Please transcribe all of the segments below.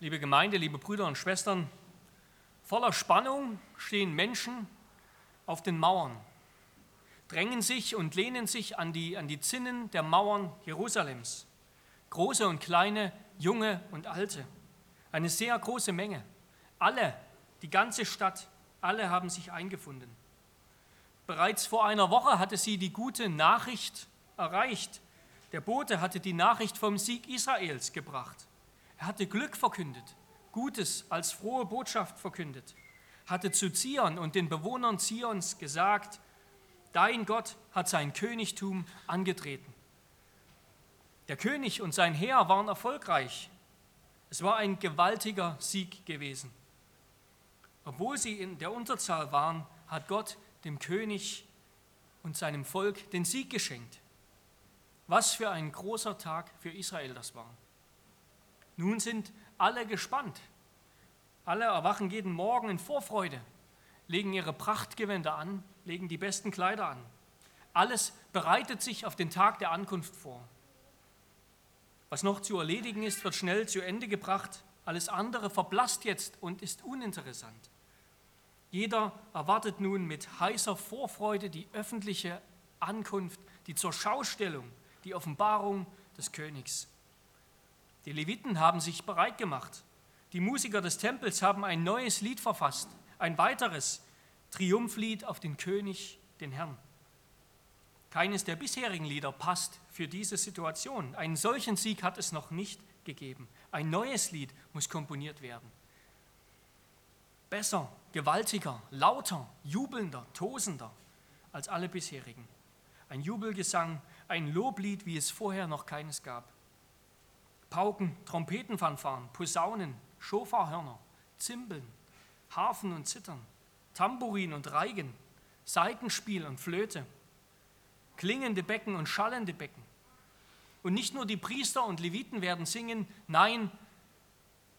liebe Gemeinde, liebe Brüder und Schwestern, voller Spannung stehen Menschen auf den Mauern, drängen sich und lehnen sich an die, an die Zinnen der Mauern Jerusalems. Große und kleine, junge und alte. Eine sehr große Menge. Alle, die ganze Stadt, alle haben sich eingefunden. Bereits vor einer Woche hatte sie die gute Nachricht erreicht. Der Bote hatte die Nachricht vom Sieg Israels gebracht. Er hatte Glück verkündet, Gutes als frohe Botschaft verkündet, hatte zu Zion und den Bewohnern Zions gesagt, dein Gott hat sein Königtum angetreten. Der König und sein Heer waren erfolgreich. Es war ein gewaltiger Sieg gewesen. Obwohl sie in der Unterzahl waren, hat Gott dem König und seinem Volk den Sieg geschenkt. Was für ein großer Tag für Israel das war. Nun sind alle gespannt. Alle erwachen jeden Morgen in Vorfreude, legen ihre Prachtgewänder an, legen die besten Kleider an. Alles bereitet sich auf den Tag der Ankunft vor. Was noch zu erledigen ist, wird schnell zu Ende gebracht. Alles andere verblasst jetzt und ist uninteressant. Jeder erwartet nun mit heißer Vorfreude die öffentliche Ankunft, die zur Schaustellung, die Offenbarung des Königs. Die Leviten haben sich bereit gemacht. Die Musiker des Tempels haben ein neues Lied verfasst, ein weiteres Triumphlied auf den König, den Herrn. Keines der bisherigen Lieder passt für diese Situation. Einen solchen Sieg hat es noch nicht gegeben. Ein neues Lied muss komponiert werden. Besser, gewaltiger, lauter, jubelnder, tosender als alle bisherigen. Ein Jubelgesang, ein Loblied, wie es vorher noch keines gab. Pauken, Trompetenfanfaren, Posaunen, Schofarhörner, Zimbeln, Harfen und Zittern, Tambourin und Reigen, Saitenspiel und Flöte, klingende Becken und schallende Becken. Und nicht nur die Priester und Leviten werden singen, nein,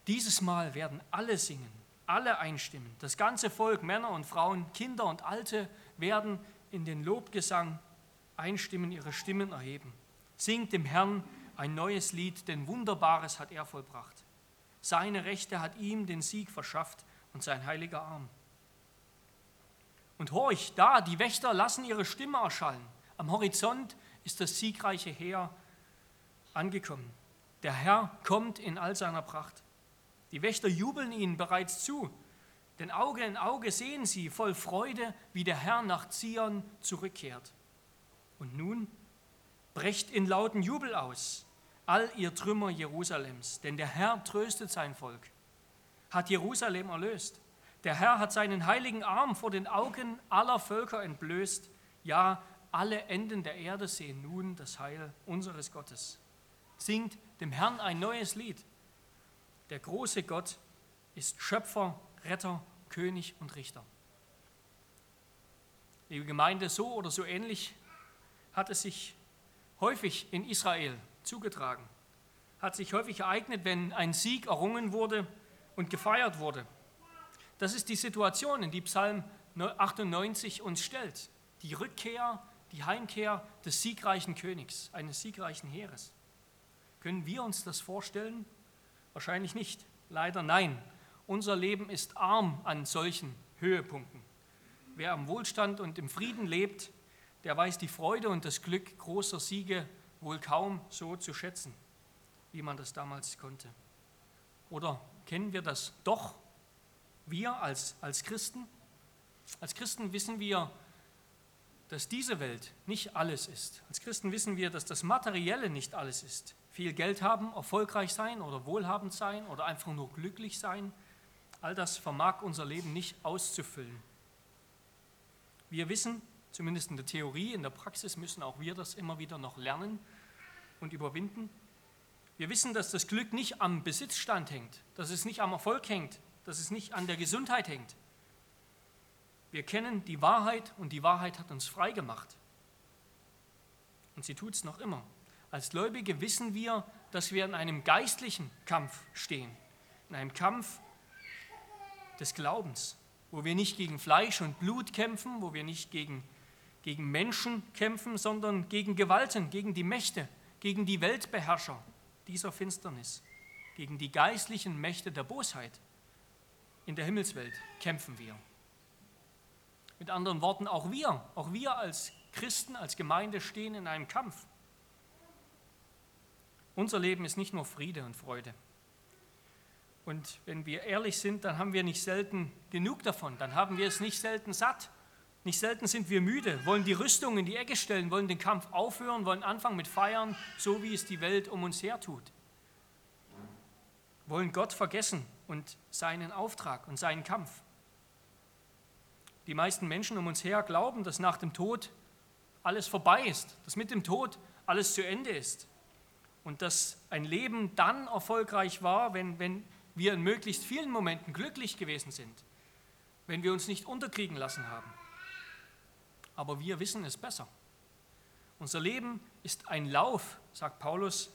dieses Mal werden alle singen, alle einstimmen. Das ganze Volk, Männer und Frauen, Kinder und Alte werden in den Lobgesang einstimmen, ihre Stimmen erheben. Singt dem Herrn ein neues Lied, denn Wunderbares hat er vollbracht. Seine Rechte hat ihm den Sieg verschafft und sein heiliger Arm. Und horch, da, die Wächter lassen ihre Stimme erschallen. Am Horizont ist das siegreiche Heer angekommen. Der Herr kommt in all seiner Pracht. Die Wächter jubeln ihnen bereits zu, denn Auge in Auge sehen sie voll Freude, wie der Herr nach Zion zurückkehrt. Und nun brecht in lauten Jubel aus, all ihr Trümmer Jerusalems, denn der Herr tröstet sein Volk, hat Jerusalem erlöst. Der Herr hat seinen heiligen Arm vor den Augen aller Völker entblößt. Ja, alle Enden der Erde sehen nun das Heil unseres Gottes. Singt dem Herrn ein neues Lied. Der große Gott ist Schöpfer, Retter, König und Richter. Liebe Gemeinde, so oder so ähnlich hat es sich häufig in Israel zugetragen, hat sich häufig ereignet, wenn ein Sieg errungen wurde und gefeiert wurde. Das ist die Situation, in die Psalm 98 uns stellt. Die Rückkehr, die Heimkehr des siegreichen Königs, eines siegreichen Heeres. Können wir uns das vorstellen? Wahrscheinlich nicht. Leider nein. Unser Leben ist arm an solchen Höhepunkten. Wer am Wohlstand und im Frieden lebt, der weiß die Freude und das Glück großer Siege wohl kaum so zu schätzen, wie man das damals konnte. Oder kennen wir das doch, wir als, als Christen? Als Christen wissen wir, dass diese Welt nicht alles ist. Als Christen wissen wir, dass das Materielle nicht alles ist. Viel Geld haben, erfolgreich sein oder wohlhabend sein oder einfach nur glücklich sein, all das vermag unser Leben nicht auszufüllen. Wir wissen, zumindest in der Theorie, in der Praxis müssen auch wir das immer wieder noch lernen und überwinden. Wir wissen, dass das Glück nicht am Besitzstand hängt, dass es nicht am Erfolg hängt, dass es nicht an der Gesundheit hängt. Wir kennen die Wahrheit und die Wahrheit hat uns frei gemacht. Und sie tut es noch immer. Als Gläubige wissen wir, dass wir in einem geistlichen Kampf stehen, in einem Kampf des Glaubens, wo wir nicht gegen Fleisch und Blut kämpfen, wo wir nicht gegen gegen Menschen kämpfen, sondern gegen Gewalten, gegen die Mächte, gegen die Weltbeherrscher dieser Finsternis, gegen die geistlichen Mächte der Bosheit in der Himmelswelt kämpfen wir. Mit anderen Worten, auch wir, auch wir als Christen, als Gemeinde stehen in einem Kampf. Unser Leben ist nicht nur Friede und Freude. Und wenn wir ehrlich sind, dann haben wir nicht selten genug davon, dann haben wir es nicht selten satt. Nicht selten sind wir müde, wollen die Rüstung in die Ecke stellen, wollen den Kampf aufhören, wollen anfangen mit Feiern, so wie es die Welt um uns her tut. Wollen Gott vergessen und seinen Auftrag und seinen Kampf. Die meisten Menschen um uns her glauben, dass nach dem Tod alles vorbei ist, dass mit dem Tod alles zu Ende ist und dass ein Leben dann erfolgreich war, wenn, wenn wir in möglichst vielen Momenten glücklich gewesen sind, wenn wir uns nicht unterkriegen lassen haben. Aber wir wissen es besser. Unser Leben ist ein Lauf, sagt Paulus,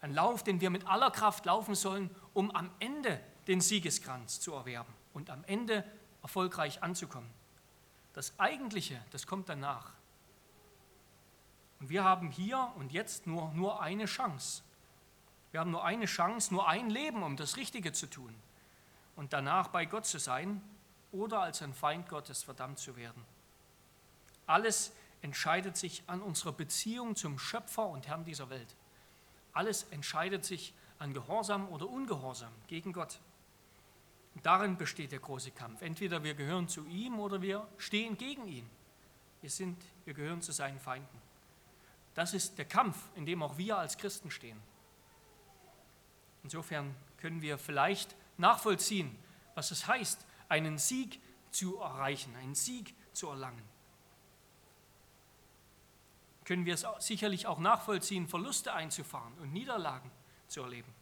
ein Lauf, den wir mit aller Kraft laufen sollen, um am Ende den Siegeskranz zu erwerben und am Ende erfolgreich anzukommen. Das Eigentliche, das kommt danach. Und wir haben hier und jetzt nur, nur eine Chance. Wir haben nur eine Chance, nur ein Leben, um das Richtige zu tun und danach bei Gott zu sein oder als ein Feind Gottes verdammt zu werden. Alles entscheidet sich an unserer Beziehung zum Schöpfer und Herrn dieser Welt. Alles entscheidet sich an Gehorsam oder Ungehorsam gegen Gott. Darin besteht der große Kampf. Entweder wir gehören zu ihm oder wir stehen gegen ihn. Wir, sind, wir gehören zu seinen Feinden. Das ist der Kampf, in dem auch wir als Christen stehen. Insofern können wir vielleicht nachvollziehen, was es heißt, einen Sieg zu erreichen, einen Sieg zu erlangen. Können wir es sicherlich auch nachvollziehen, Verluste einzufahren und Niederlagen zu erleben.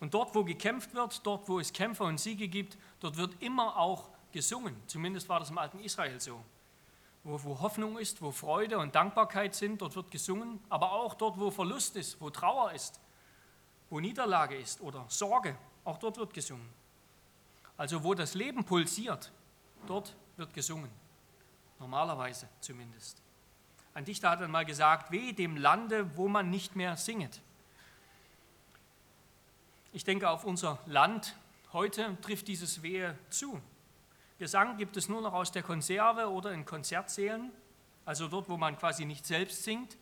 Und dort, wo gekämpft wird, dort, wo es Kämpfer und Siege gibt, dort wird immer auch gesungen. Zumindest war das im alten Israel so wo, wo Hoffnung ist, wo Freude und Dankbarkeit sind, dort wird gesungen, aber auch dort, wo Verlust ist, wo Trauer ist, wo Niederlage ist oder Sorge, auch dort wird gesungen. Also wo das Leben pulsiert, dort wird gesungen. Normalerweise zumindest. Ein Dichter hat einmal gesagt, weh dem Lande, wo man nicht mehr singet. Ich denke, auf unser Land heute trifft dieses Wehe zu. Gesang gibt es nur noch aus der Konserve oder in Konzertsälen, also dort, wo man quasi nicht selbst singt.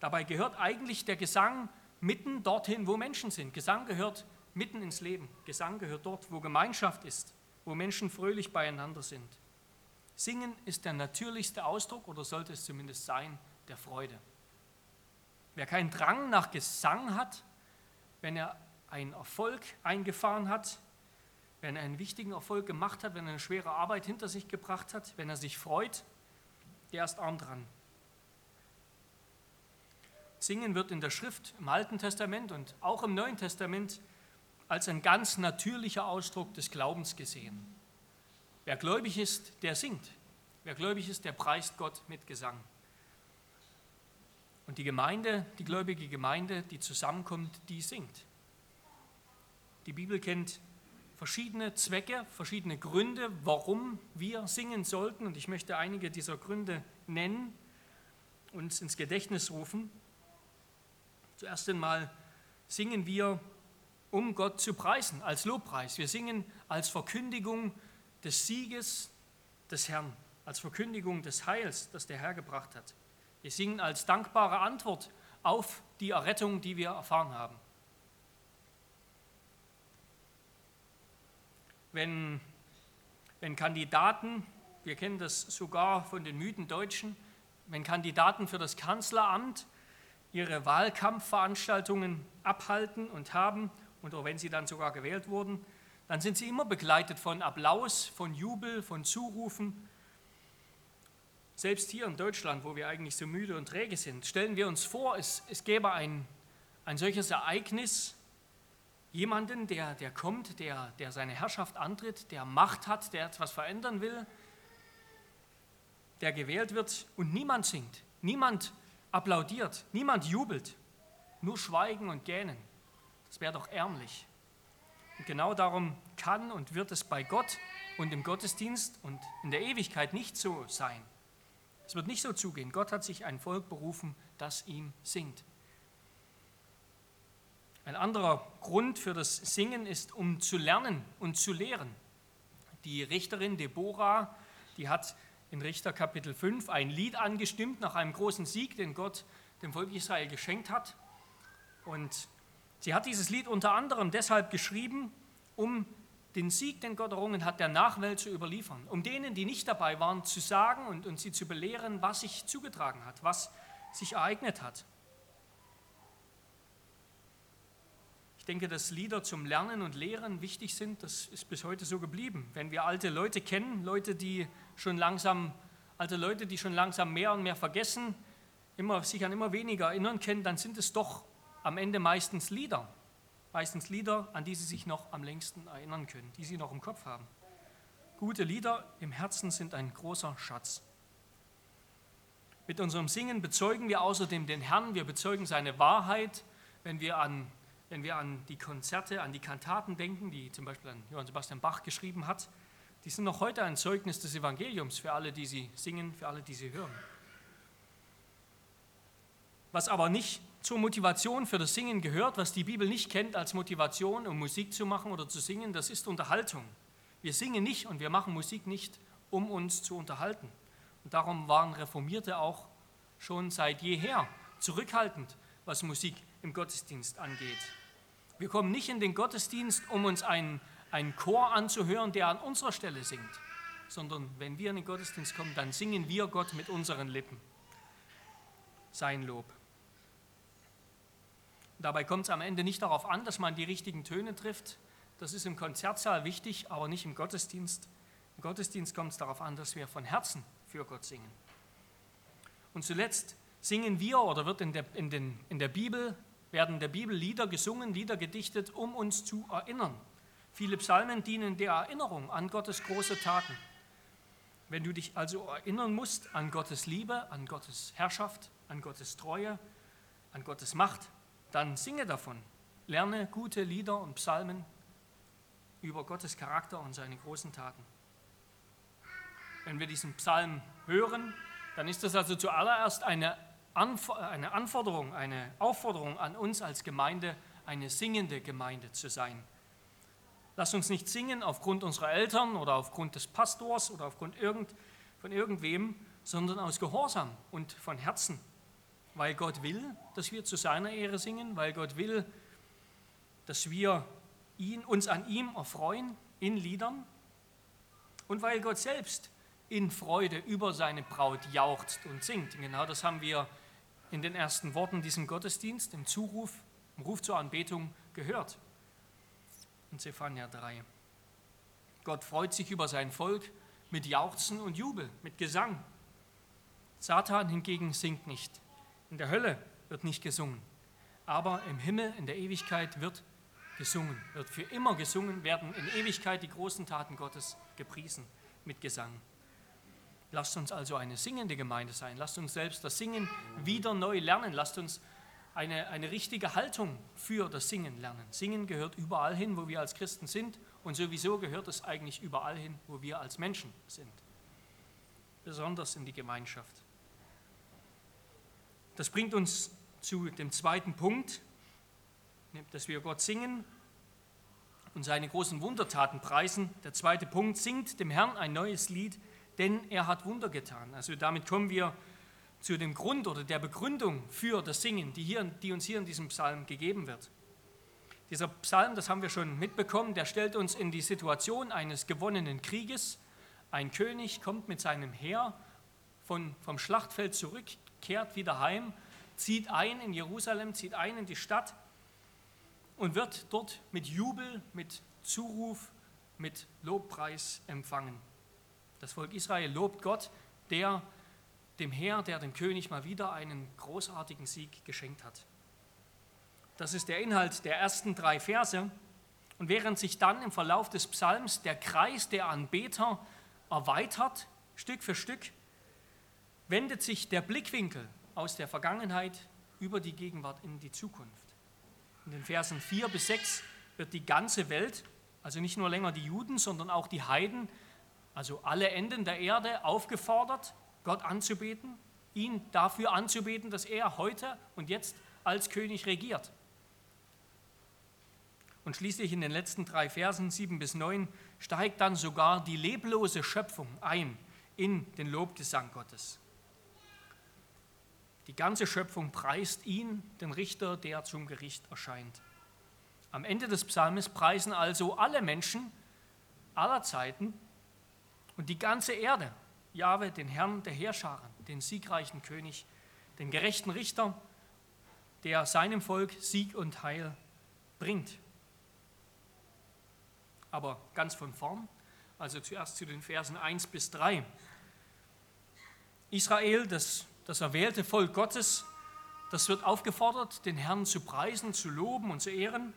Dabei gehört eigentlich der Gesang mitten dorthin, wo Menschen sind. Gesang gehört mitten ins Leben. Gesang gehört dort, wo Gemeinschaft ist, wo Menschen fröhlich beieinander sind. Singen ist der natürlichste Ausdruck, oder sollte es zumindest sein, der Freude. Wer keinen Drang nach Gesang hat, wenn er einen Erfolg eingefahren hat, wenn er einen wichtigen Erfolg gemacht hat, wenn er eine schwere Arbeit hinter sich gebracht hat, wenn er sich freut, der ist arm dran. Singen wird in der Schrift im Alten Testament und auch im Neuen Testament als ein ganz natürlicher Ausdruck des Glaubens gesehen. Wer gläubig ist, der singt. Wer gläubig ist, der preist Gott mit Gesang. Und die Gemeinde, die gläubige Gemeinde, die zusammenkommt, die singt. Die Bibel kennt verschiedene Zwecke, verschiedene Gründe, warum wir singen sollten. Und ich möchte einige dieser Gründe nennen, uns ins Gedächtnis rufen. Zuerst einmal singen wir, um Gott zu preisen, als Lobpreis. Wir singen als Verkündigung des Sieges des Herrn, als Verkündigung des Heils, das der Herr gebracht hat. Wir singen als dankbare Antwort auf die Errettung, die wir erfahren haben. wenn, wenn Kandidaten, wir kennen das sogar von den müden Deutschen, wenn Kandidaten für das Kanzleramt ihre Wahlkampfveranstaltungen abhalten und haben, und auch wenn sie dann sogar gewählt wurden, dann sind sie immer begleitet von Applaus, von Jubel, von Zurufen. Selbst hier in Deutschland, wo wir eigentlich so müde und träge sind, stellen wir uns vor, es, es gäbe ein, ein solches Ereignis Jemanden, der, der kommt, der, der seine Herrschaft antritt, der Macht hat, der etwas verändern will, der gewählt wird und niemand singt, niemand applaudiert, niemand jubelt, nur Schweigen und Gähnen. Das wäre doch ärmlich. Und genau darum kann und wird es bei Gott und im Gottesdienst und in der Ewigkeit nicht so sein. Es wird nicht so zugehen. Gott hat sich ein Volk berufen, das ihm singt. Ein anderer Grund für das Singen ist, um zu lernen und zu lehren. Die Richterin Deborah, die hat in Richter Kapitel 5 ein Lied angestimmt nach einem großen Sieg, den Gott dem Volk Israel geschenkt hat. Und sie hat dieses Lied unter anderem deshalb geschrieben, um den Sieg, den Gott errungen hat, der Nachwelt zu überliefern, um denen, die nicht dabei waren, zu sagen und, und sie zu belehren, was sich zugetragen hat, was sich ereignet hat. Ich denke, dass Lieder zum Lernen und Lehren wichtig sind, das ist bis heute so geblieben. Wenn wir alte Leute kennen, Leute, die schon langsam, alte Leute, die schon langsam mehr und mehr vergessen, immer, sich an immer weniger erinnern können, dann sind es doch am Ende meistens Lieder, Meistens Lieder, an die sie sich noch am längsten erinnern können, die sie noch im Kopf haben. Gute Lieder im Herzen sind ein großer Schatz. Mit unserem Singen bezeugen wir außerdem den Herrn, wir bezeugen seine Wahrheit, wenn wir an, wenn wir an die Konzerte, an die Kantaten denken, die zum Beispiel an Johann Sebastian Bach geschrieben hat. Die sind noch heute ein Zeugnis des Evangeliums für alle, die sie singen, für alle, die sie hören. Was aber nicht zur Motivation für das Singen gehört, was die Bibel nicht kennt als Motivation, um Musik zu machen oder zu singen, das ist Unterhaltung. Wir singen nicht und wir machen Musik nicht, um uns zu unterhalten. Und darum waren Reformierte auch schon seit jeher zurückhaltend, was Musik im Gottesdienst angeht. Wir kommen nicht in den Gottesdienst, um uns einen, einen Chor anzuhören, der an unserer Stelle singt, sondern wenn wir in den Gottesdienst kommen, dann singen wir Gott mit unseren Lippen sein Lob. Dabei kommt es am Ende nicht darauf an, dass man die richtigen Töne trifft. Das ist im Konzertsaal wichtig, aber nicht im Gottesdienst. Im Gottesdienst kommt es darauf an, dass wir von Herzen für Gott singen. Und zuletzt singen wir oder wird in der, in, den, in der Bibel, werden in der Bibel Lieder gesungen, Lieder gedichtet, um uns zu erinnern. Viele Psalmen dienen der Erinnerung an Gottes große Taten. Wenn du dich also erinnern musst an Gottes Liebe, an Gottes Herrschaft, an Gottes Treue, an Gottes Macht, dann singe davon. Lerne gute Lieder und Psalmen über Gottes Charakter und seine großen Taten. Wenn wir diesen Psalm hören, dann ist das also zuallererst eine, Anf eine Anforderung, eine Aufforderung an uns als Gemeinde, eine singende Gemeinde zu sein. Lass uns nicht singen aufgrund unserer Eltern oder aufgrund des Pastors oder aufgrund irgend, von irgendwem, sondern aus Gehorsam und von Herzen weil Gott will, dass wir zu seiner Ehre singen, weil Gott will, dass wir ihn, uns an ihm erfreuen in Liedern und weil Gott selbst in Freude über seine Braut jauchzt und singt. Genau das haben wir in den ersten Worten diesem Gottesdienst, im Zuruf, im Ruf zur Anbetung gehört. In Zephania 3. Gott freut sich über sein Volk mit Jauchzen und Jubel, mit Gesang. Satan hingegen singt nicht. In der Hölle wird nicht gesungen, aber im Himmel, in der Ewigkeit wird gesungen, wird für immer gesungen, werden in Ewigkeit die großen Taten Gottes gepriesen mit Gesang. Lasst uns also eine singende Gemeinde sein. Lasst uns selbst das Singen wieder neu lernen. Lasst uns eine, eine richtige Haltung für das Singen lernen. Singen gehört überall hin, wo wir als Christen sind und sowieso gehört es eigentlich überall hin, wo wir als Menschen sind. Besonders in die Gemeinschaft. Das bringt uns zu dem zweiten Punkt, dass wir Gott singen und seine großen Wundertaten preisen. Der zweite Punkt, singt dem Herrn ein neues Lied, denn er hat Wunder getan. Also damit kommen wir zu dem Grund oder der Begründung für das Singen, die, hier, die uns hier in diesem Psalm gegeben wird. Dieser Psalm, das haben wir schon mitbekommen, der stellt uns in die Situation eines gewonnenen Krieges. Ein König kommt mit seinem Heer von, vom Schlachtfeld zurück, kehrt wieder heim, zieht ein in Jerusalem, zieht ein in die Stadt und wird dort mit Jubel, mit Zuruf, mit Lobpreis empfangen. Das Volk Israel lobt Gott, der dem Herr, der dem König mal wieder einen großartigen Sieg geschenkt hat. Das ist der Inhalt der ersten drei Verse. Und während sich dann im Verlauf des Psalms der Kreis der Anbeter erweitert, Stück für Stück, wendet sich der Blickwinkel aus der Vergangenheit über die Gegenwart in die Zukunft. In den Versen 4 bis 6 wird die ganze Welt, also nicht nur länger die Juden, sondern auch die Heiden, also alle Enden der Erde aufgefordert, Gott anzubeten, ihn dafür anzubeten, dass er heute und jetzt als König regiert. Und schließlich in den letzten drei Versen, 7 bis 9, steigt dann sogar die leblose Schöpfung ein in den Lobgesang Gottes. Die ganze Schöpfung preist ihn, den Richter, der zum Gericht erscheint. Am Ende des Psalmes preisen also alle Menschen aller Zeiten und die ganze Erde Jahwe, den Herrn der Heerscharen, den siegreichen König, den gerechten Richter, der seinem Volk Sieg und Heil bringt. Aber ganz von vorn, also zuerst zu den Versen 1 bis 3. Israel, das das erwählte Volk Gottes, das wird aufgefordert, den Herrn zu preisen, zu loben und zu ehren,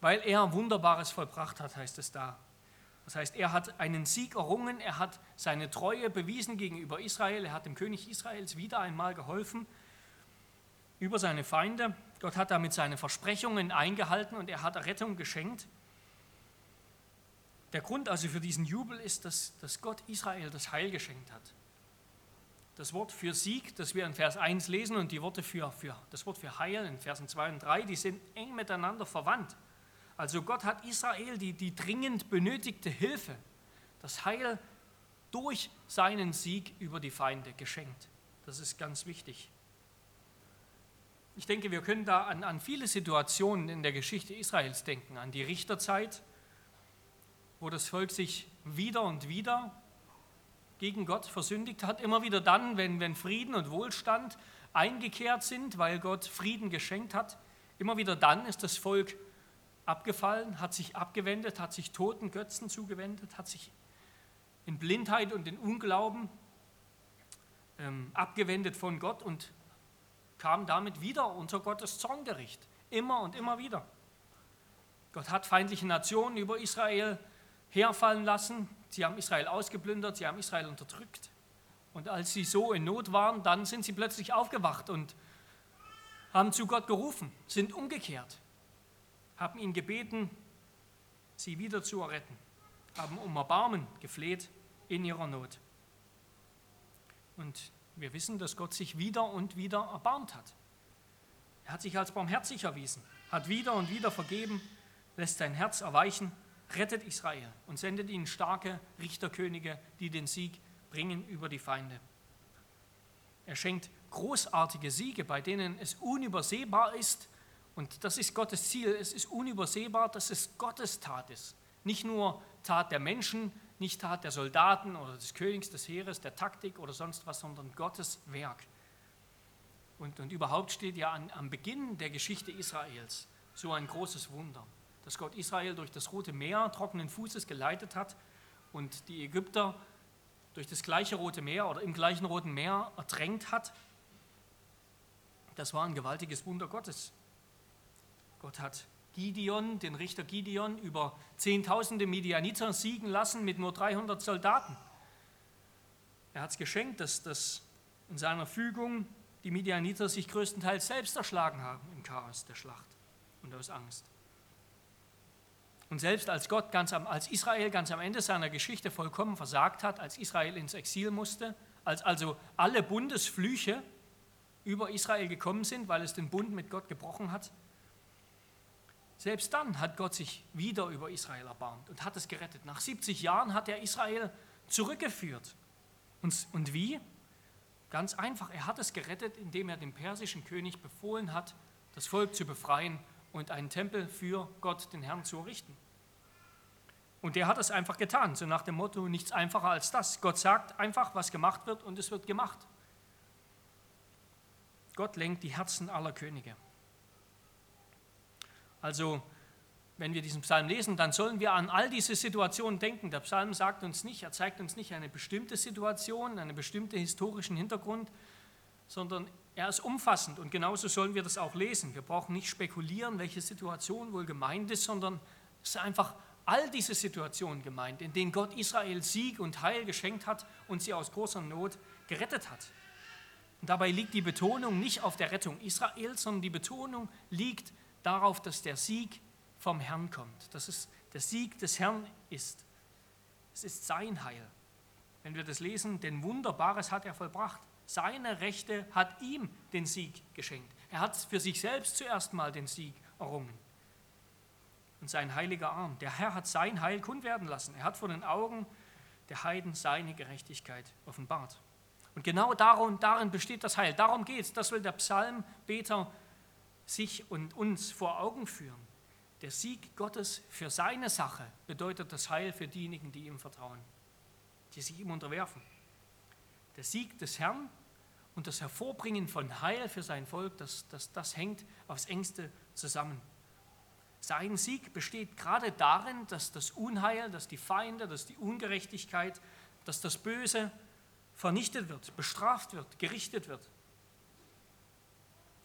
weil er Wunderbares vollbracht hat, heißt es da. Das heißt, er hat einen Sieg errungen, er hat seine Treue bewiesen gegenüber Israel, er hat dem König Israels wieder einmal geholfen über seine Feinde. Gott hat damit seine Versprechungen eingehalten und er hat Rettung geschenkt. Der Grund also für diesen Jubel ist, dass, dass Gott Israel das Heil geschenkt hat. Das Wort für Sieg, das wir in Vers 1 lesen, und die Worte für, für das Wort für Heil in Versen 2 und 3, die sind eng miteinander verwandt. Also Gott hat Israel die, die dringend benötigte Hilfe, das Heil durch seinen Sieg über die Feinde geschenkt. Das ist ganz wichtig. Ich denke, wir können da an, an viele Situationen in der Geschichte Israels denken, an die Richterzeit, wo das Volk sich wieder und wieder gegen Gott versündigt hat, immer wieder dann, wenn, wenn Frieden und Wohlstand eingekehrt sind, weil Gott Frieden geschenkt hat, immer wieder dann ist das Volk abgefallen, hat sich abgewendet, hat sich toten Götzen zugewendet, hat sich in Blindheit und in Unglauben ähm, abgewendet von Gott und kam damit wieder unter Gottes Zorngericht. Immer und immer wieder. Gott hat feindliche Nationen über Israel herfallen lassen, Sie haben Israel ausgeplündert, sie haben Israel unterdrückt. Und als sie so in Not waren, dann sind sie plötzlich aufgewacht und haben zu Gott gerufen, sind umgekehrt, haben ihn gebeten, sie wieder zu erretten, haben um Erbarmen gefleht in ihrer Not. Und wir wissen, dass Gott sich wieder und wieder erbarmt hat. Er hat sich als barmherzig erwiesen, hat wieder und wieder vergeben, lässt sein Herz erweichen rettet Israel und sendet ihnen starke Richterkönige, die den Sieg bringen über die Feinde. Er schenkt großartige Siege, bei denen es unübersehbar ist, und das ist Gottes Ziel, es ist unübersehbar, dass es Gottes Tat ist. Nicht nur Tat der Menschen, nicht Tat der Soldaten oder des Königs, des Heeres, der Taktik oder sonst was, sondern Gottes Werk. Und, und überhaupt steht ja an, am Beginn der Geschichte Israels so ein großes Wunder dass Gott Israel durch das Rote Meer trockenen Fußes geleitet hat und die Ägypter durch das gleiche Rote Meer oder im gleichen Roten Meer ertränkt hat. Das war ein gewaltiges Wunder Gottes. Gott hat Gideon, den Richter Gideon, über Zehntausende Midianiter siegen lassen mit nur 300 Soldaten. Er hat es geschenkt, dass, dass in seiner Fügung die Midianiter sich größtenteils selbst erschlagen haben im Chaos der Schlacht und aus Angst. Und selbst als Gott ganz am, als Israel ganz am Ende seiner Geschichte vollkommen versagt hat, als Israel ins Exil musste, als also alle Bundesflüche über Israel gekommen sind, weil es den Bund mit Gott gebrochen hat, selbst dann hat Gott sich wieder über Israel erbarmt und hat es gerettet. Nach 70 Jahren hat er Israel zurückgeführt. Und, und wie? Ganz einfach, er hat es gerettet, indem er dem persischen König befohlen hat, das Volk zu befreien und einen Tempel für Gott, den Herrn, zu errichten. Und der hat es einfach getan, so nach dem Motto, nichts einfacher als das. Gott sagt einfach, was gemacht wird und es wird gemacht. Gott lenkt die Herzen aller Könige. Also, wenn wir diesen Psalm lesen, dann sollen wir an all diese Situationen denken. Der Psalm sagt uns nicht, er zeigt uns nicht eine bestimmte Situation, einen bestimmten historischen Hintergrund, sondern er ist umfassend und genauso sollen wir das auch lesen. Wir brauchen nicht spekulieren, welche Situation wohl gemeint ist, sondern es ist einfach all diese Situationen gemeint, in denen Gott Israel Sieg und Heil geschenkt hat und sie aus großer Not gerettet hat. Und dabei liegt die Betonung nicht auf der Rettung Israels, sondern die Betonung liegt darauf, dass der Sieg vom Herrn kommt, dass es der Sieg des Herrn ist. Es ist sein Heil. Wenn wir das lesen, denn Wunderbares hat er vollbracht. Seine Rechte hat ihm den Sieg geschenkt. Er hat für sich selbst zuerst mal den Sieg errungen. und sein heiliger Arm. Der Herr hat sein Heil kund werden lassen. Er hat vor den Augen der Heiden seine Gerechtigkeit offenbart. Und genau darum, darin besteht das Heil. Darum geht es. Das will der Psalmbeter sich und uns vor Augen führen. Der Sieg Gottes für seine Sache bedeutet das Heil für diejenigen, die ihm vertrauen, die sich ihm unterwerfen. Der Sieg des Herrn und das Hervorbringen von Heil für sein Volk, das, das, das hängt aufs engste zusammen. Sein Sieg besteht gerade darin, dass das Unheil, dass die Feinde, dass die Ungerechtigkeit, dass das Böse vernichtet wird, bestraft wird, gerichtet wird.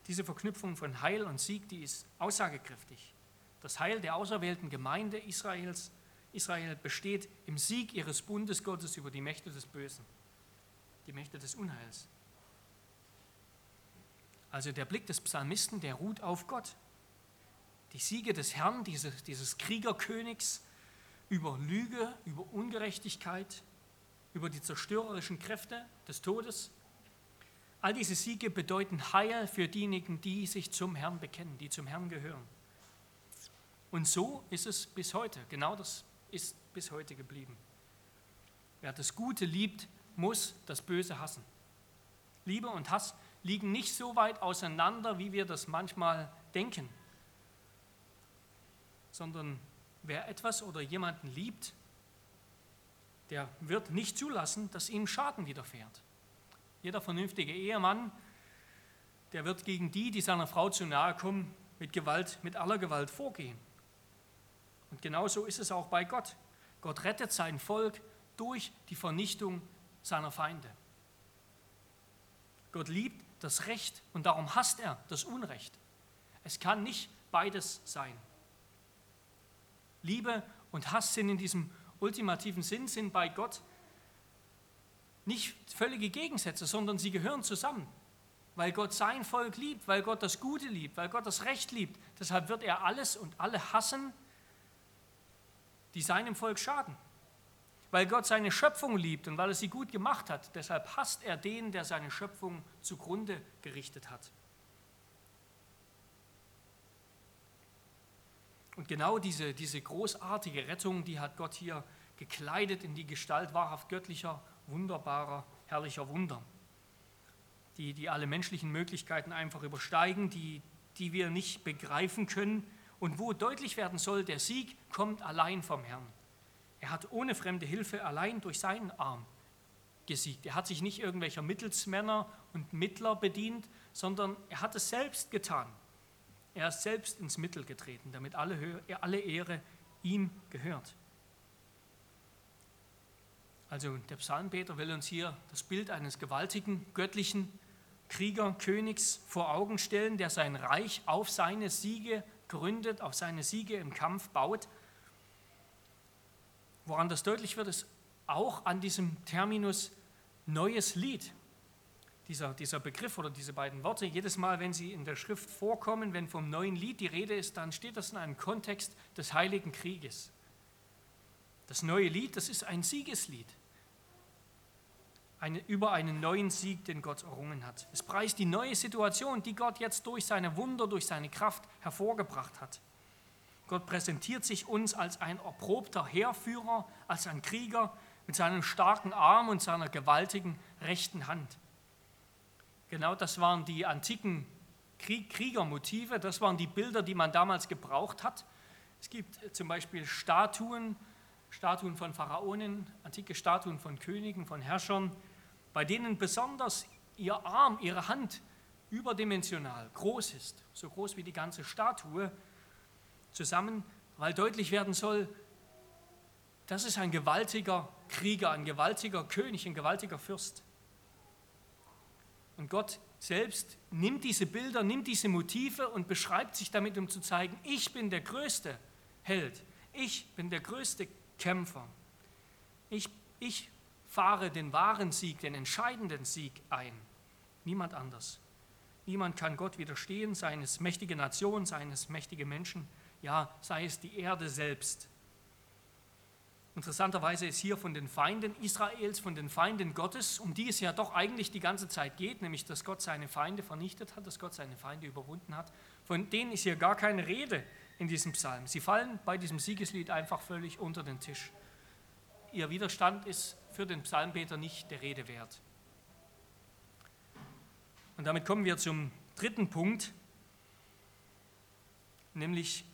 Diese Verknüpfung von Heil und Sieg, die ist aussagekräftig. Das Heil der auserwählten Gemeinde Israels, Israel besteht im Sieg ihres Bundes Gottes über die Mächte des Bösen, die Mächte des Unheils. Also der Blick des Psalmisten, der ruht auf Gott. Die Siege des Herrn, dieses, dieses Kriegerkönigs über Lüge, über Ungerechtigkeit, über die zerstörerischen Kräfte des Todes. All diese Siege bedeuten Heil für diejenigen, die sich zum Herrn bekennen, die zum Herrn gehören. Und so ist es bis heute. Genau das ist bis heute geblieben. Wer das Gute liebt, muss das Böse hassen. Liebe und Hass liegen nicht so weit auseinander, wie wir das manchmal denken, sondern wer etwas oder jemanden liebt, der wird nicht zulassen, dass ihm Schaden widerfährt. Jeder vernünftige Ehemann, der wird gegen die, die seiner Frau zu nahe kommen, mit Gewalt, mit aller Gewalt vorgehen. Und genauso ist es auch bei Gott. Gott rettet sein Volk durch die Vernichtung seiner Feinde. Gott liebt das Recht und darum hasst er das Unrecht. Es kann nicht beides sein. Liebe und Hass sind in diesem ultimativen Sinn sind bei Gott nicht völlige Gegensätze, sondern sie gehören zusammen. Weil Gott sein Volk liebt, weil Gott das Gute liebt, weil Gott das Recht liebt. Deshalb wird er alles und alle hassen, die seinem Volk schaden. Weil Gott seine Schöpfung liebt und weil er sie gut gemacht hat, deshalb hasst er den, der seine Schöpfung zugrunde gerichtet hat. Und genau diese, diese großartige Rettung, die hat Gott hier gekleidet in die Gestalt wahrhaft göttlicher, wunderbarer, herrlicher Wunder, die, die alle menschlichen Möglichkeiten einfach übersteigen, die, die wir nicht begreifen können und wo deutlich werden soll, der Sieg kommt allein vom Herrn. Er hat ohne fremde Hilfe allein durch seinen Arm gesiegt. Er hat sich nicht irgendwelcher Mittelsmänner und Mittler bedient, sondern er hat es selbst getan. Er ist selbst ins Mittel getreten, damit alle, Ehre ihm gehört. Also der Psalmbeter will uns hier das Bild eines gewaltigen, göttlichen Krieger, Königs vor Augen stellen, der sein Reich auf seine Siege gründet, auf seine Siege im Kampf baut. Woran das deutlich wird, ist auch an diesem Terminus neues Lied dieser, dieser Begriff oder diese beiden Worte, jedes Mal, wenn sie in der Schrift vorkommen, wenn vom neuen Lied die Rede ist, dann steht das in einem Kontext des heiligen Krieges. Das neue Lied, das ist ein Siegeslied. Eine, über einen neuen Sieg, den Gott errungen hat. Es preist die neue Situation, die Gott jetzt durch seine Wunder, durch seine Kraft hervorgebracht hat. Gott präsentiert sich uns als ein erprobter Heerführer, als ein Krieger mit seinem starken Arm und seiner gewaltigen rechten Hand. Genau das waren die antiken Kriegermotive, das waren die Bilder, die man damals gebraucht hat. Es gibt zum Beispiel Statuen, Statuen von Pharaonen, antike Statuen von Königen, von Herrschern, bei denen besonders ihr Arm, ihre Hand überdimensional groß ist, so groß wie die ganze Statue zusammen, weil deutlich werden soll, das ist ein gewaltiger Krieger, ein gewaltiger König, ein gewaltiger Fürst. Und Gott selbst nimmt diese Bilder, nimmt diese Motive und beschreibt sich damit, um zu zeigen, ich bin der größte Held, ich bin der größte Kämpfer. Ich, ich fahre den wahren Sieg, den entscheidenden Sieg ein. Niemand anders. Niemand kann Gott widerstehen, seines mächtige Nation, seines mächtige Menschen, ja, sei es die Erde selbst. Interessanterweise ist hier von den Feinden Israels, von den Feinden Gottes, um die es ja doch eigentlich die ganze Zeit geht, nämlich dass Gott seine Feinde vernichtet hat, dass Gott seine Feinde überwunden hat, von denen ist hier gar keine Rede in diesem Psalm. Sie fallen bei diesem Siegeslied einfach völlig unter den Tisch. Ihr Widerstand ist für den Psalmbeter nicht der Rede wert. Und damit kommen wir zum dritten Punkt, nämlich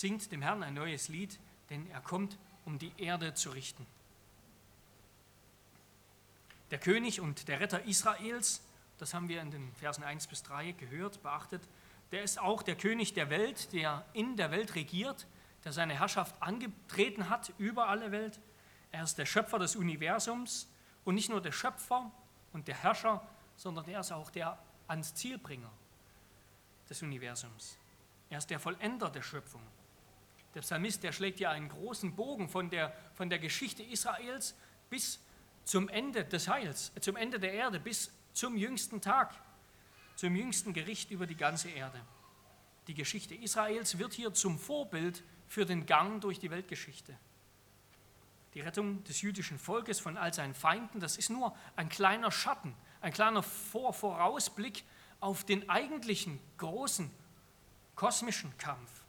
singt dem Herrn ein neues Lied, denn er kommt, um die Erde zu richten. Der König und der Retter Israels, das haben wir in den Versen 1 bis 3 gehört, beachtet, der ist auch der König der Welt, der in der Welt regiert, der seine Herrschaft angetreten hat über alle Welt. Er ist der Schöpfer des Universums und nicht nur der Schöpfer und der Herrscher, sondern er ist auch der ans Zielbringer des Universums. Er ist der Vollender der Schöpfung. Der Psalmist, der schlägt ja einen großen Bogen von der, von der Geschichte Israels bis zum Ende des Heils, zum Ende der Erde, bis zum jüngsten Tag, zum jüngsten Gericht über die ganze Erde. Die Geschichte Israels wird hier zum Vorbild für den Gang durch die Weltgeschichte. Die Rettung des jüdischen Volkes von all seinen Feinden, das ist nur ein kleiner Schatten, ein kleiner Vor Vorausblick auf den eigentlichen großen kosmischen Kampf,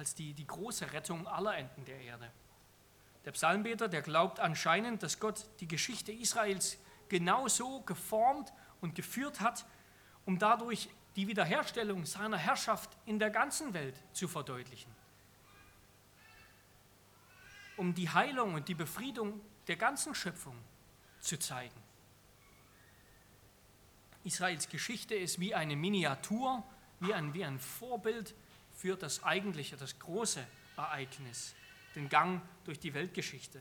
als die, die große Rettung aller Enden der Erde. Der Psalmbeter, der glaubt anscheinend, dass Gott die Geschichte Israels genauso geformt und geführt hat, um dadurch die Wiederherstellung seiner Herrschaft in der ganzen Welt zu verdeutlichen. Um die Heilung und die Befriedung der ganzen Schöpfung zu zeigen. Israels Geschichte ist wie eine Miniatur, wie ein, wie ein Vorbild für das eigentliche, das große Ereignis, den Gang durch die Weltgeschichte.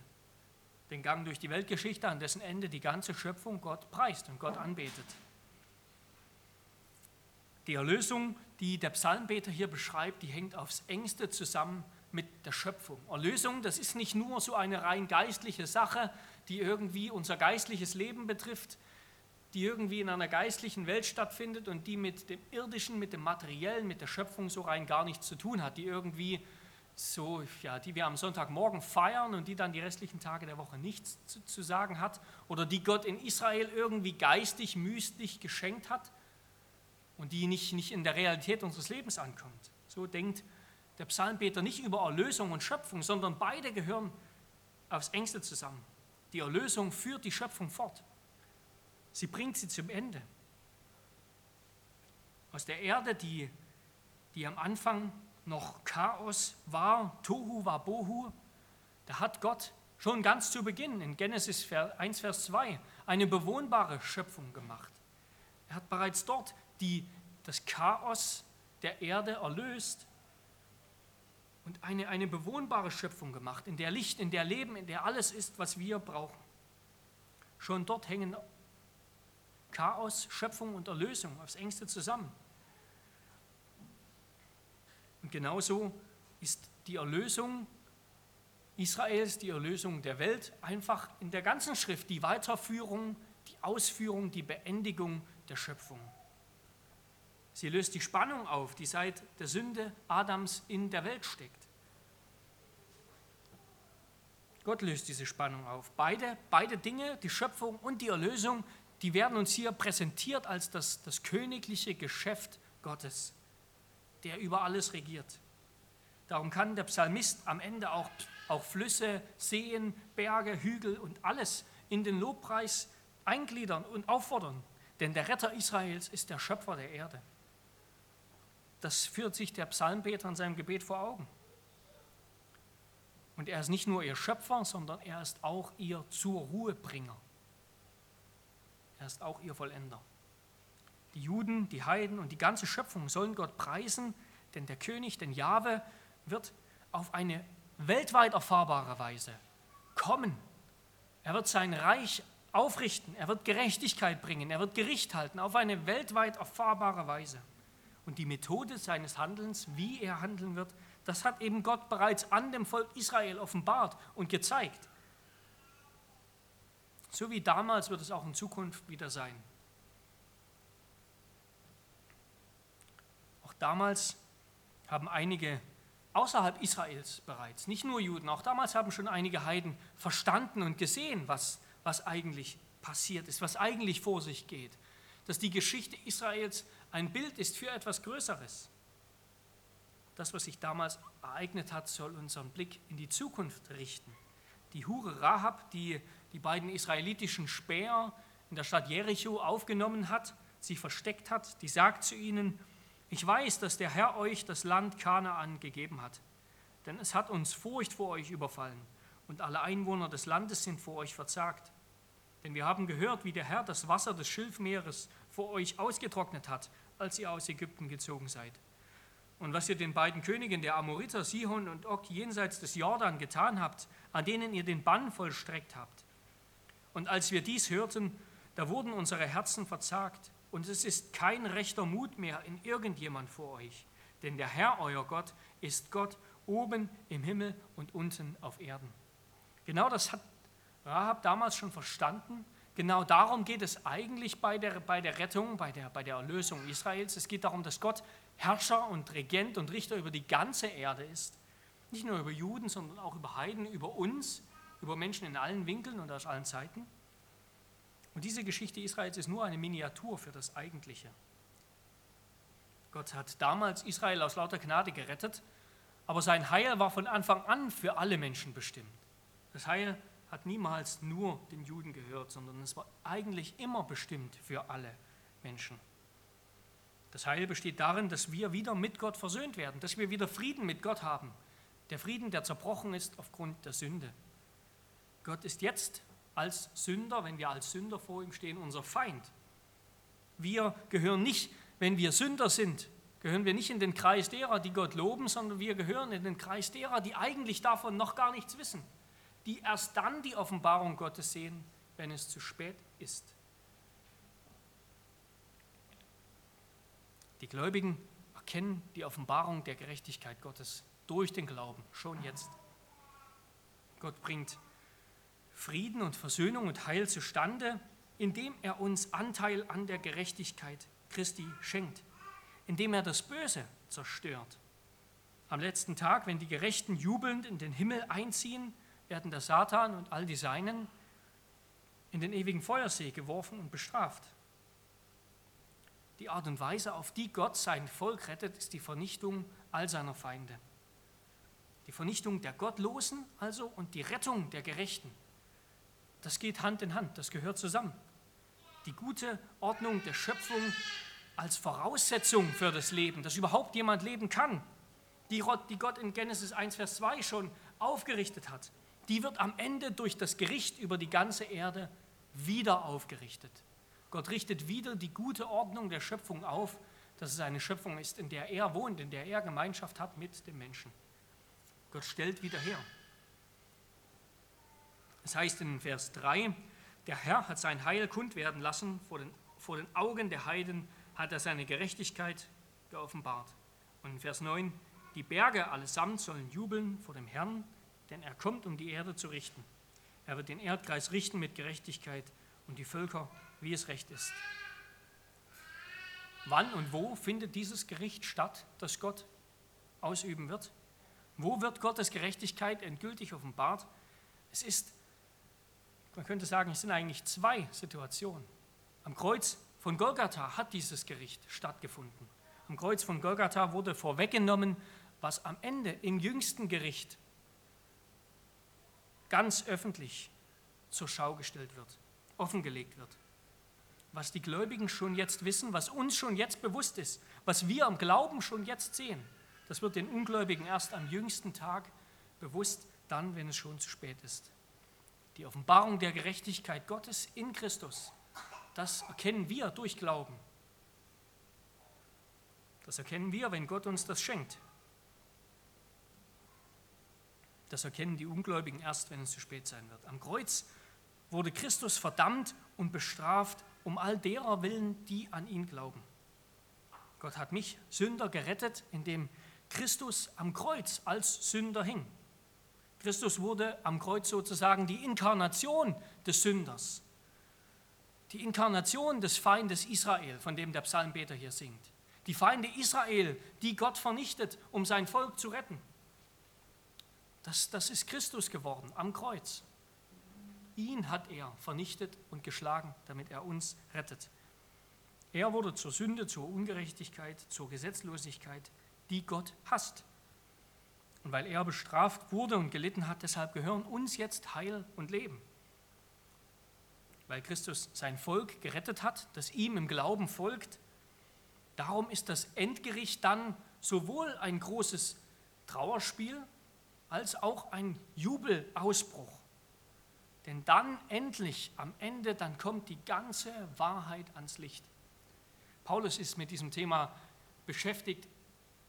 Den Gang durch die Weltgeschichte, an dessen Ende die ganze Schöpfung Gott preist und Gott anbetet. Die Erlösung, die der Psalmbeter hier beschreibt, die hängt aufs engste zusammen mit der Schöpfung. Erlösung, das ist nicht nur so eine rein geistliche Sache, die irgendwie unser geistliches Leben betrifft, die irgendwie in einer geistlichen Welt stattfindet und die mit dem irdischen, mit dem materiellen, mit der Schöpfung so rein gar nichts zu tun hat, die irgendwie so, ja, die wir am Sonntagmorgen feiern und die dann die restlichen Tage der Woche nichts zu, zu sagen hat oder die Gott in Israel irgendwie geistig, mystisch geschenkt hat und die nicht, nicht in der Realität unseres Lebens ankommt. So denkt der Psalmbeter nicht über Erlösung und Schöpfung, sondern beide gehören aufs engste zusammen. Die Erlösung führt die Schöpfung fort. Sie bringt sie zum Ende. Aus der Erde, die, die am Anfang noch Chaos war, Tohu war Bohu, da hat Gott schon ganz zu Beginn in Genesis 1, Vers 2 eine bewohnbare Schöpfung gemacht. Er hat bereits dort die, das Chaos der Erde erlöst und eine, eine bewohnbare Schöpfung gemacht, in der Licht, in der Leben, in der alles ist, was wir brauchen. Schon dort hängen Chaos, Schöpfung und Erlösung aufs engste zusammen. Und genauso ist die Erlösung Israels, die Erlösung der Welt, einfach in der ganzen Schrift die Weiterführung, die Ausführung, die Beendigung der Schöpfung. Sie löst die Spannung auf, die seit der Sünde Adams in der Welt steckt. Gott löst diese Spannung auf. Beide, beide Dinge, die Schöpfung und die Erlösung, die werden uns hier präsentiert als das, das königliche Geschäft Gottes, der über alles regiert. Darum kann der Psalmist am Ende auch, auch Flüsse, Seen, Berge, Hügel und alles in den Lobpreis eingliedern und auffordern, denn der Retter Israels ist der Schöpfer der Erde. Das führt sich der Psalmbeter in seinem Gebet vor Augen. Und er ist nicht nur ihr Schöpfer, sondern er ist auch ihr zur Ruhebringer. Er ist auch ihr Vollender. Die Juden, die Heiden und die ganze Schöpfung sollen Gott preisen, denn der König, den Jahwe, wird auf eine weltweit erfahrbare Weise kommen. Er wird sein Reich aufrichten, er wird Gerechtigkeit bringen, er wird Gericht halten auf eine weltweit erfahrbare Weise. Und die Methode seines Handelns, wie er handeln wird, das hat eben Gott bereits an dem Volk Israel offenbart und gezeigt. So wie damals wird es auch in Zukunft wieder sein. Auch damals haben einige außerhalb Israels bereits, nicht nur Juden, auch damals haben schon einige Heiden verstanden und gesehen, was, was eigentlich passiert ist, was eigentlich vor sich geht. Dass die Geschichte Israels ein Bild ist für etwas Größeres. das, was sich damals ereignet hat, soll unseren Blick in die Zukunft richten. Die Hure Rahab, die die beiden israelitischen Späher in der Stadt Jericho aufgenommen hat, sie versteckt hat, die sagt zu ihnen, ich weiß, dass der Herr euch das Land Kanaan gegeben hat, denn es hat uns Furcht vor euch überfallen und alle Einwohner des Landes sind vor euch verzagt. Denn wir haben gehört, wie der Herr das Wasser des Schilfmeeres vor euch ausgetrocknet hat, als ihr aus Ägypten gezogen seid. Und was ihr den beiden Königen der Amoriter, Sihon und Og jenseits des Jordan getan habt, an denen ihr den Bann vollstreckt habt. Und als wir dies hörten, da wurden unsere Herzen verzagt, und es ist kein rechter Mut mehr in irgendjemand vor euch, denn der Herr, euer Gott, ist Gott oben im Himmel und unten auf Erden. Genau das hat Rahab damals schon verstanden. Genau darum geht es eigentlich bei der, bei der Rettung, bei der, bei der Erlösung Israels. Es geht darum, dass Gott Herrscher und Regent und Richter über die ganze Erde ist. Nicht nur über Juden, sondern auch über Heiden, über uns, über Menschen in allen Winkeln und aus allen Zeiten. Und diese Geschichte Israels ist nur eine Miniatur für das Eigentliche. Gott hat damals Israel aus lauter Gnade gerettet, aber sein Heil war von Anfang an für alle Menschen bestimmt. Das Heil hat niemals nur den Juden gehört, sondern es war eigentlich immer bestimmt für alle Menschen. Das Heil besteht darin, dass wir wieder mit Gott versöhnt werden, dass wir wieder Frieden mit Gott haben. Der Frieden, der zerbrochen ist aufgrund der Sünde. Gott ist jetzt als Sünder, wenn wir als Sünder vor ihm stehen, unser Feind. Wir gehören nicht, wenn wir Sünder sind, gehören wir nicht in den Kreis derer, die Gott loben, sondern wir gehören in den Kreis derer, die eigentlich davon noch gar nichts wissen die erst dann die Offenbarung Gottes sehen, wenn es zu spät ist. Die Gläubigen erkennen die Offenbarung der Gerechtigkeit Gottes durch den Glauben, schon jetzt. Gott bringt Frieden und Versöhnung und Heil zustande, indem er uns Anteil an der Gerechtigkeit Christi schenkt, indem er das Böse zerstört. Am letzten Tag, wenn die Gerechten jubelnd in den Himmel einziehen, werden der Satan und all die Seinen in den ewigen Feuersee geworfen und bestraft. Die Art und Weise, auf die Gott sein Volk rettet, ist die Vernichtung all seiner Feinde. Die Vernichtung der Gottlosen also und die Rettung der Gerechten. Das geht Hand in Hand, das gehört zusammen. Die gute Ordnung der Schöpfung als Voraussetzung für das Leben, dass überhaupt jemand leben kann, die Gott in Genesis 1, Vers 2 schon aufgerichtet hat, die wird am Ende durch das Gericht über die ganze Erde wieder aufgerichtet. Gott richtet wieder die gute Ordnung der Schöpfung auf, dass es eine Schöpfung ist, in der er wohnt, in der er Gemeinschaft hat mit dem Menschen. Gott stellt wieder her. Es heißt in Vers 3, der Herr hat sein Heil kund werden lassen, vor den, vor den Augen der Heiden hat er seine Gerechtigkeit geoffenbart. Und in Vers 9, die Berge allesamt sollen jubeln vor dem Herrn, denn er kommt, um die Erde zu richten. Er wird den Erdkreis richten mit Gerechtigkeit und die Völker, wie es recht ist. Wann und wo findet dieses Gericht statt, das Gott ausüben wird? Wo wird Gottes Gerechtigkeit endgültig offenbart? Es ist, man könnte sagen, es sind eigentlich zwei Situationen. Am Kreuz von Golgatha hat dieses Gericht stattgefunden. Am Kreuz von Golgatha wurde vorweggenommen, was am Ende im jüngsten Gericht ganz öffentlich zur Schau gestellt wird, offengelegt wird. Was die Gläubigen schon jetzt wissen, was uns schon jetzt bewusst ist, was wir am Glauben schon jetzt sehen, das wird den Ungläubigen erst am jüngsten Tag bewusst, dann, wenn es schon zu spät ist. Die Offenbarung der Gerechtigkeit Gottes in Christus, das erkennen wir durch Glauben. Das erkennen wir, wenn Gott uns das schenkt. Das erkennen die Ungläubigen erst, wenn es zu spät sein wird. Am Kreuz wurde Christus verdammt und bestraft, um all derer willen, die an ihn glauben. Gott hat mich, Sünder, gerettet, indem Christus am Kreuz als Sünder hing. Christus wurde am Kreuz sozusagen die Inkarnation des Sünders, die Inkarnation des Feindes Israel, von dem der Psalmbeter hier singt. Die Feinde Israel, die Gott vernichtet, um sein Volk zu retten. Das, das ist Christus geworden am Kreuz. Ihn hat er vernichtet und geschlagen, damit er uns rettet. Er wurde zur Sünde, zur Ungerechtigkeit, zur Gesetzlosigkeit, die Gott hasst, Und weil er bestraft wurde und gelitten hat, deshalb gehören uns jetzt Heil und Leben. Weil Christus sein Volk gerettet hat, das ihm im Glauben folgt, darum ist das Endgericht dann sowohl ein großes Trauerspiel als auch ein Jubelausbruch. Denn dann endlich, am Ende, dann kommt die ganze Wahrheit ans Licht. Paulus ist mit diesem Thema beschäftigt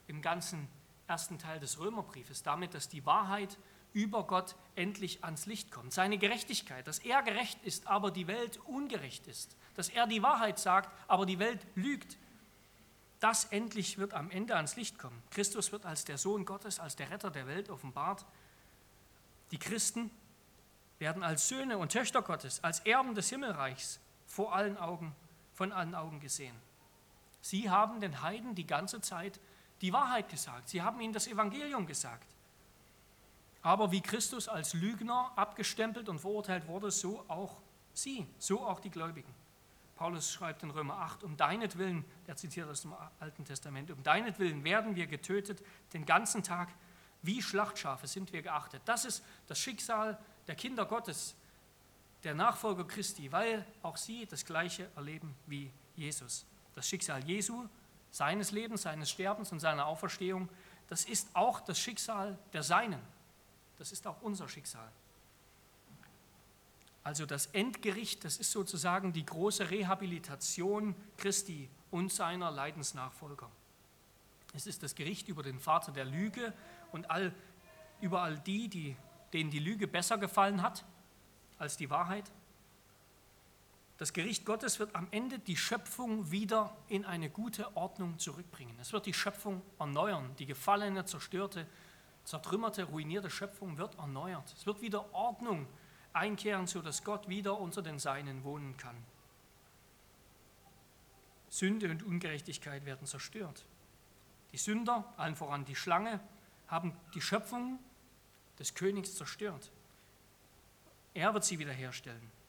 im ganzen ersten Teil des Römerbriefes, damit, dass die Wahrheit über Gott endlich ans Licht kommt. Seine Gerechtigkeit, dass er gerecht ist, aber die Welt ungerecht ist. Dass er die Wahrheit sagt, aber die Welt lügt. Das endlich wird am Ende ans Licht kommen. Christus wird als der Sohn Gottes, als der Retter der Welt offenbart. Die Christen werden als Söhne und Töchter Gottes, als Erben des Himmelreichs vor allen Augen, von allen Augen gesehen. Sie haben den Heiden die ganze Zeit die Wahrheit gesagt. Sie haben ihnen das Evangelium gesagt. Aber wie Christus als Lügner abgestempelt und verurteilt wurde, so auch sie, so auch die Gläubigen. Paulus schreibt in Römer 8, um deinetwillen, der zitiert aus dem Alten Testament, um deinetwillen werden wir getötet, den ganzen Tag wie Schlachtschafe sind wir geachtet. Das ist das Schicksal der Kinder Gottes, der Nachfolger Christi, weil auch sie das Gleiche erleben wie Jesus. Das Schicksal Jesu, seines Lebens, seines Sterbens und seiner Auferstehung, das ist auch das Schicksal der Seinen. Das ist auch unser Schicksal. Also das Endgericht, das ist sozusagen die große Rehabilitation Christi und seiner Leidensnachfolger. Es ist das Gericht über den Vater der Lüge und all, über all die, die, denen die Lüge besser gefallen hat als die Wahrheit. Das Gericht Gottes wird am Ende die Schöpfung wieder in eine gute Ordnung zurückbringen. Es wird die Schöpfung erneuern. Die gefallene, zerstörte, zertrümmerte, ruinierte Schöpfung wird erneuert. Es wird wieder Ordnung einkehren, sodass Gott wieder unter den Seinen wohnen kann. Sünde und Ungerechtigkeit werden zerstört. Die Sünder, allen voran die Schlange, haben die Schöpfung des Königs zerstört. Er wird sie wiederherstellen.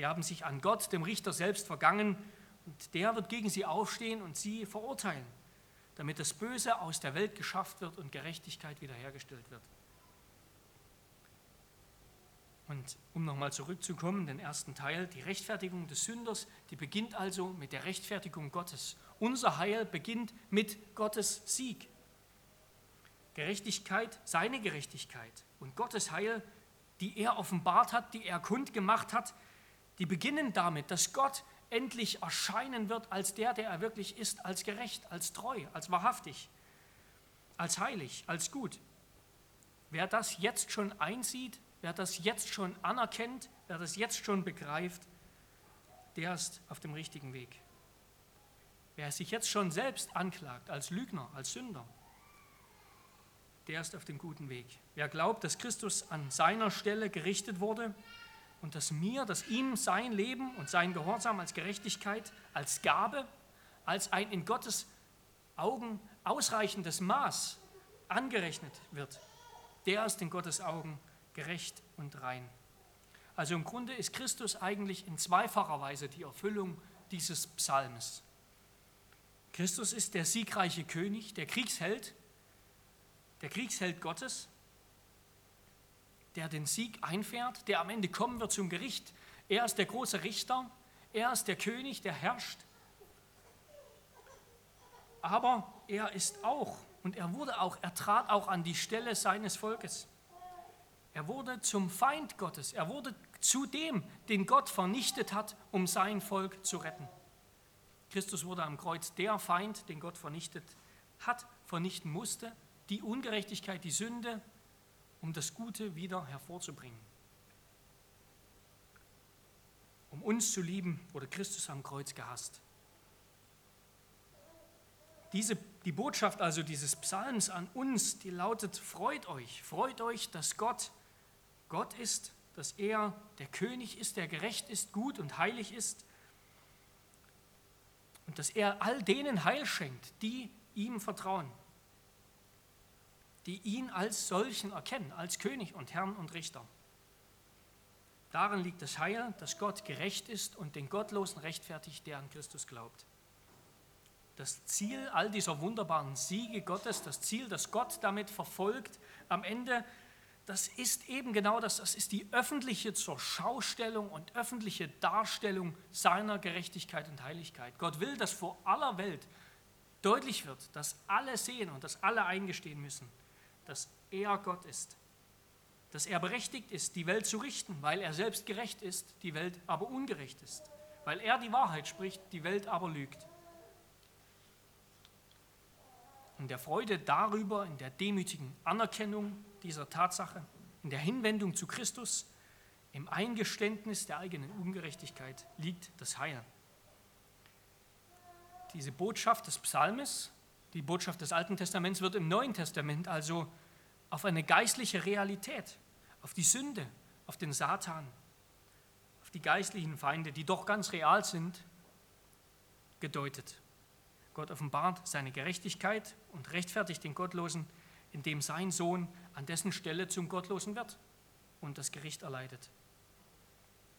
Sie haben sich an Gott, dem Richter selbst, vergangen und der wird gegen sie aufstehen und sie verurteilen, damit das Böse aus der Welt geschafft wird und Gerechtigkeit wiederhergestellt wird. Und um nochmal zurückzukommen, den ersten Teil, die Rechtfertigung des Sünders, die beginnt also mit der Rechtfertigung Gottes. Unser Heil beginnt mit Gottes Sieg. Gerechtigkeit, seine Gerechtigkeit und Gottes Heil, die er offenbart hat, die er kundgemacht hat, die beginnen damit, dass Gott endlich erscheinen wird als der, der er wirklich ist, als gerecht, als treu, als wahrhaftig, als heilig, als gut. Wer das jetzt schon einsieht, Wer das jetzt schon anerkennt, wer das jetzt schon begreift, der ist auf dem richtigen Weg. Wer sich jetzt schon selbst anklagt als Lügner, als Sünder, der ist auf dem guten Weg. Wer glaubt, dass Christus an seiner Stelle gerichtet wurde und dass mir, dass ihm sein Leben und sein Gehorsam als Gerechtigkeit, als Gabe, als ein in Gottes Augen ausreichendes Maß angerechnet wird, der ist in Gottes Augen gerecht und rein. Also im Grunde ist Christus eigentlich in zweifacher Weise die Erfüllung dieses Psalmes. Christus ist der siegreiche König, der Kriegsheld, der Kriegsheld Gottes, der den Sieg einfährt, der am Ende kommen wird zum Gericht. Er ist der große Richter, er ist der König, der herrscht. Aber er ist auch, und er wurde auch, er trat auch an die Stelle seines Volkes. Er wurde zum Feind Gottes. Er wurde zu dem, den Gott vernichtet hat, um sein Volk zu retten. Christus wurde am Kreuz der Feind, den Gott vernichtet hat, vernichten musste, die Ungerechtigkeit, die Sünde, um das Gute wieder hervorzubringen. Um uns zu lieben, wurde Christus am Kreuz gehasst. Diese, die Botschaft also dieses Psalms an uns, die lautet, freut euch, freut euch, dass Gott Gott ist, dass er der König ist, der gerecht ist, gut und heilig ist und dass er all denen Heil schenkt, die ihm vertrauen, die ihn als solchen erkennen, als König und Herrn und Richter. Darin liegt das Heil, dass Gott gerecht ist und den Gottlosen rechtfertigt, der an Christus glaubt. das Ziel all dieser wunderbaren Siege Gottes, das Ziel, das Gott damit verfolgt, am Ende, das ist eben genau das, das ist die öffentliche zur Schaustellung und öffentliche Darstellung seiner Gerechtigkeit und Heiligkeit. Gott will, dass vor aller Welt deutlich wird, dass alle sehen und dass alle eingestehen müssen, dass er Gott ist, dass er berechtigt ist, die Welt zu richten, weil er selbst gerecht ist, die Welt aber ungerecht ist, weil er die Wahrheit spricht, die Welt aber lügt in der Freude darüber, in der demütigen Anerkennung dieser Tatsache, in der Hinwendung zu Christus, im Eingeständnis der eigenen Ungerechtigkeit liegt das Heil. Diese Botschaft des Psalmes, die Botschaft des Alten Testaments wird im Neuen Testament also auf eine geistliche Realität, auf die Sünde, auf den Satan, auf die geistlichen Feinde, die doch ganz real sind, gedeutet. Gott offenbart seine Gerechtigkeit und rechtfertigt den Gottlosen, indem sein Sohn an dessen Stelle zum Gottlosen wird und das Gericht erleidet.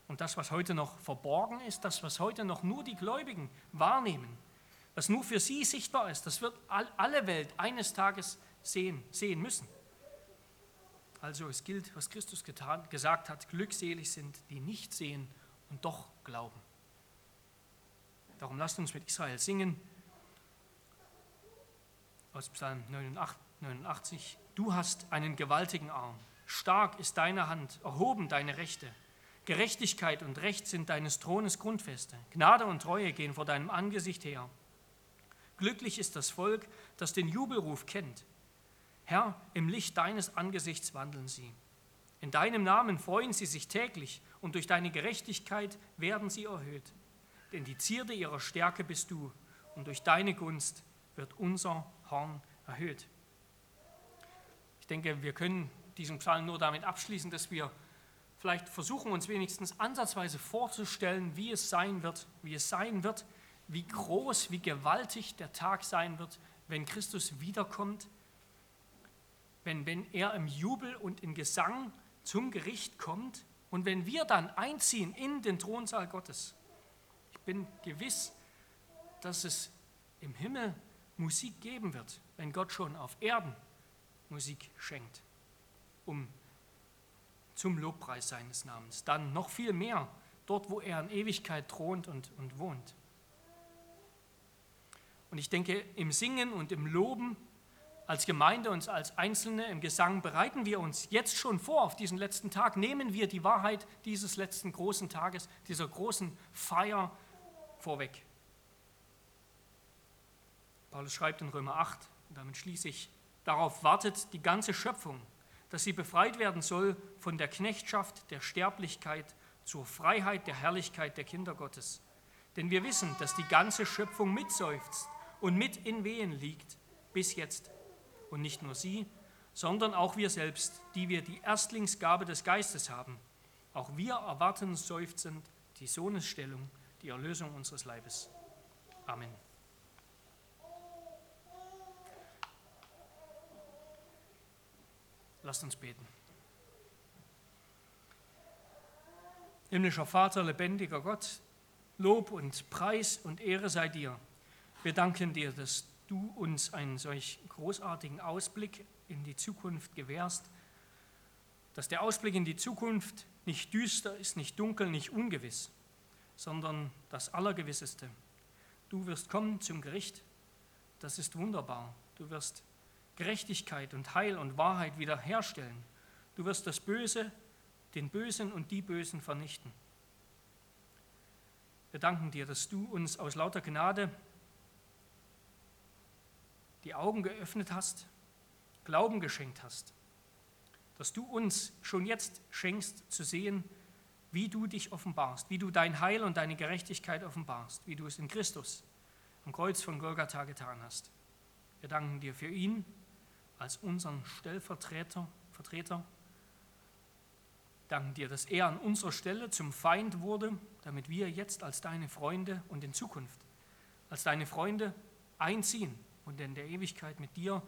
Und das, was heute noch verborgen ist, das, was heute noch nur die Gläubigen wahrnehmen, was nur für sie sichtbar ist, das wird alle Welt eines Tages sehen, sehen müssen. Also es gilt, was Christus getan, gesagt hat, glückselig sind, die nicht sehen und doch glauben. Darum lasst uns mit Israel singen aus Psalm 89, du hast einen gewaltigen Arm, stark ist deine Hand, erhoben deine Rechte. Gerechtigkeit und Recht sind deines Thrones Grundfeste. Gnade und Treue gehen vor deinem Angesicht her. Glücklich ist das Volk, das den Jubelruf kennt. Herr, im Licht deines Angesichts wandeln sie. In deinem Namen freuen sie sich täglich und durch deine Gerechtigkeit werden sie erhöht. Denn die Zierde ihrer Stärke bist du und durch deine Gunst wird unser Horn erhöht. Ich denke, wir können diesen Psalm nur damit abschließen, dass wir vielleicht versuchen, uns wenigstens ansatzweise vorzustellen, wie es sein wird, wie es sein wird, wie groß, wie gewaltig der Tag sein wird, wenn Christus wiederkommt, wenn, wenn er im Jubel und in Gesang zum Gericht kommt und wenn wir dann einziehen in den Thronsaal Gottes. Ich bin gewiss, dass es im Himmel Musik geben wird, wenn Gott schon auf Erden Musik schenkt, um zum Lobpreis seines Namens. Dann noch viel mehr, dort, wo er in Ewigkeit thront und, und wohnt. Und ich denke, im Singen und im Loben als Gemeinde und als Einzelne im Gesang bereiten wir uns jetzt schon vor auf diesen letzten Tag, nehmen wir die Wahrheit dieses letzten großen Tages, dieser großen Feier vorweg. Paulus schreibt in Römer 8, und damit schließe ich, darauf wartet die ganze Schöpfung, dass sie befreit werden soll von der Knechtschaft der Sterblichkeit zur Freiheit der Herrlichkeit der Kinder Gottes. Denn wir wissen, dass die ganze Schöpfung mitseufzt und mit in Wehen liegt bis jetzt. Und nicht nur sie, sondern auch wir selbst, die wir die Erstlingsgabe des Geistes haben. Auch wir erwarten seufzend die Sohnesstellung, die Erlösung unseres Leibes. Amen. Lasst uns beten. Himmlischer Vater, lebendiger Gott, Lob und Preis und Ehre sei dir. Wir danken dir, dass du uns einen solch großartigen Ausblick in die Zukunft gewährst, dass der Ausblick in die Zukunft nicht düster ist, nicht dunkel, nicht ungewiss, sondern das Allergewisseste. Du wirst kommen zum Gericht, das ist wunderbar. Du wirst Gerechtigkeit und Heil und Wahrheit wiederherstellen. Du wirst das Böse, den Bösen und die Bösen vernichten. Wir danken dir, dass du uns aus lauter Gnade die Augen geöffnet hast, Glauben geschenkt hast, dass du uns schon jetzt schenkst zu sehen, wie du dich offenbarst, wie du dein Heil und deine Gerechtigkeit offenbarst, wie du es in Christus am Kreuz von Golgatha getan hast. Wir danken dir für ihn als unseren Stellvertreter, Vertreter. Danken dir, dass er an unserer Stelle zum Feind wurde, damit wir jetzt als deine Freunde und in Zukunft als deine Freunde einziehen und in der Ewigkeit mit dir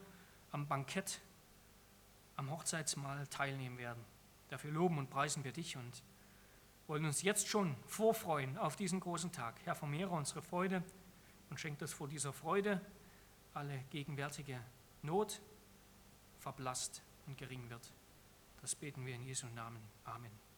am Bankett, am Hochzeitsmahl teilnehmen werden. Dafür loben und preisen wir dich und wollen uns jetzt schon vorfreuen auf diesen großen Tag. Herr, vermehre unsere Freude und schenkt, dass vor dieser Freude alle gegenwärtige Not verblasst und gering wird. Das beten wir in Jesu Namen. Amen.